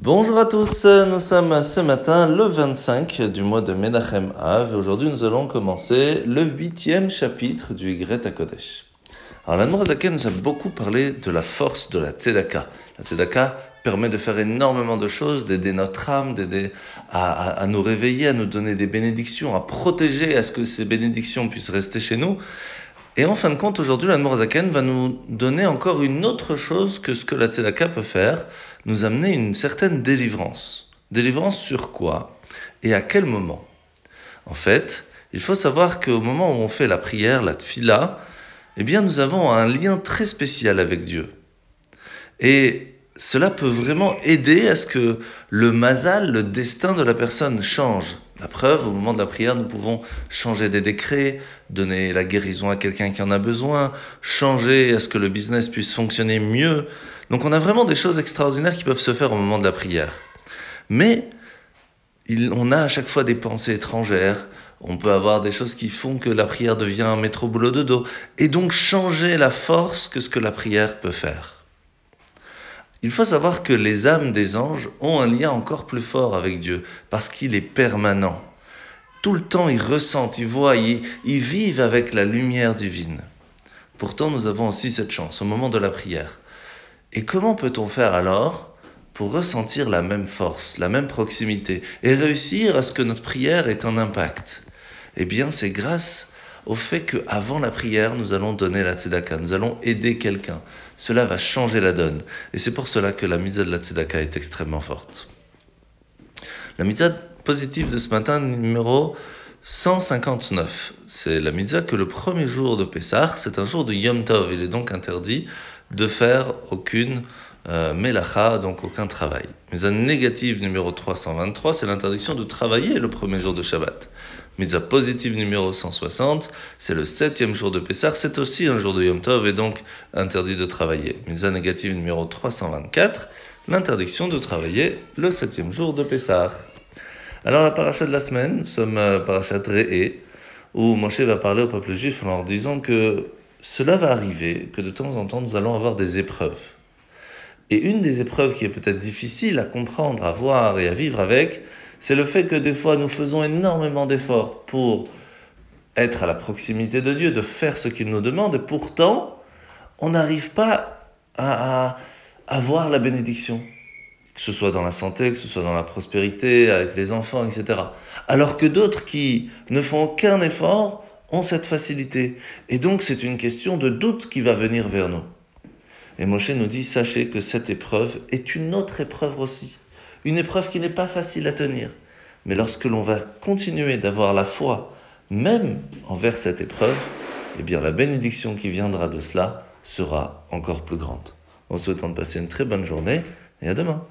Bonjour à tous, nous sommes ce matin le 25 du mois de Menachem Av et aujourd'hui nous allons commencer le huitième chapitre du Greta Kodesh. Alors la nous a beaucoup parlé de la force de la Tzedaka. La Tzedaka permet de faire énormément de choses, d'aider notre âme, d'aider à, à, nous réveiller, à nous donner des bénédictions, à protéger, à ce que ces bénédictions puissent rester chez nous. Et en fin de compte, aujourd'hui, la Zaken va nous donner encore une autre chose que ce que la Tzedaka peut faire, nous amener une certaine délivrance. Délivrance sur quoi et à quel moment? En fait, il faut savoir qu'au moment où on fait la prière, la tfila, eh bien, nous avons un lien très spécial avec Dieu. Et cela peut vraiment aider à ce que le mazal, le destin de la personne change. La preuve, au moment de la prière, nous pouvons changer des décrets, donner la guérison à quelqu'un qui en a besoin, changer à ce que le business puisse fonctionner mieux. Donc on a vraiment des choses extraordinaires qui peuvent se faire au moment de la prière. Mais on a à chaque fois des pensées étrangères, on peut avoir des choses qui font que la prière devient un métro boulot de dos, et donc changer la force que ce que la prière peut faire. Il faut savoir que les âmes des anges ont un lien encore plus fort avec Dieu, parce qu'il est permanent. Tout le temps, ils ressentent, ils voient, ils, vivent avec la lumière divine. Pourtant, nous avons aussi cette chance au moment de la prière. Et comment peut-on faire alors pour ressentir la même force, la même proximité, et réussir à ce que notre prière ait un impact? Eh bien, c'est grâce au fait qu'avant la prière, nous allons donner la tzedaka, nous allons aider quelqu'un. Cela va changer la donne. Et c'est pour cela que la mitzvah de la tzedaka est extrêmement forte. La mitzvah positive de ce matin, numéro 159, c'est la mitzvah que le premier jour de Pessah, c'est un jour de Yom Tov. Il est donc interdit de faire aucune euh, melacha, donc aucun travail. Mitzvah négative numéro 323, c'est l'interdiction de travailler le premier jour de Shabbat. Mitzvah positive numéro 160, c'est le septième jour de Pessah, c'est aussi un jour de Yom Tov et donc interdit de travailler. Mitzvah négative numéro 324, l'interdiction de travailler le septième jour de Pessah. Alors la paracha de la semaine, nous sommes à parachat Re'e, où Moshe va parler au peuple juif en leur disant que cela va arriver, que de temps en temps nous allons avoir des épreuves. Et une des épreuves qui est peut-être difficile à comprendre, à voir et à vivre avec, c'est le fait que des fois nous faisons énormément d'efforts pour être à la proximité de Dieu, de faire ce qu'il nous demande, et pourtant, on n'arrive pas à, avoir la bénédiction, que ce soit dans la santé, que ce soit dans la prospérité, avec les enfants, etc. Alors que d'autres qui ne font aucun effort ont cette facilité. Et donc c'est une question de doute qui va venir vers nous. Et Moshe nous dit, sachez que cette épreuve est une autre épreuve aussi une épreuve qui n'est pas facile à tenir. Mais lorsque l'on va continuer d'avoir la foi, même envers cette épreuve, eh bien la bénédiction qui viendra de cela sera encore plus grande. En souhaitant de passer une très bonne journée et à demain.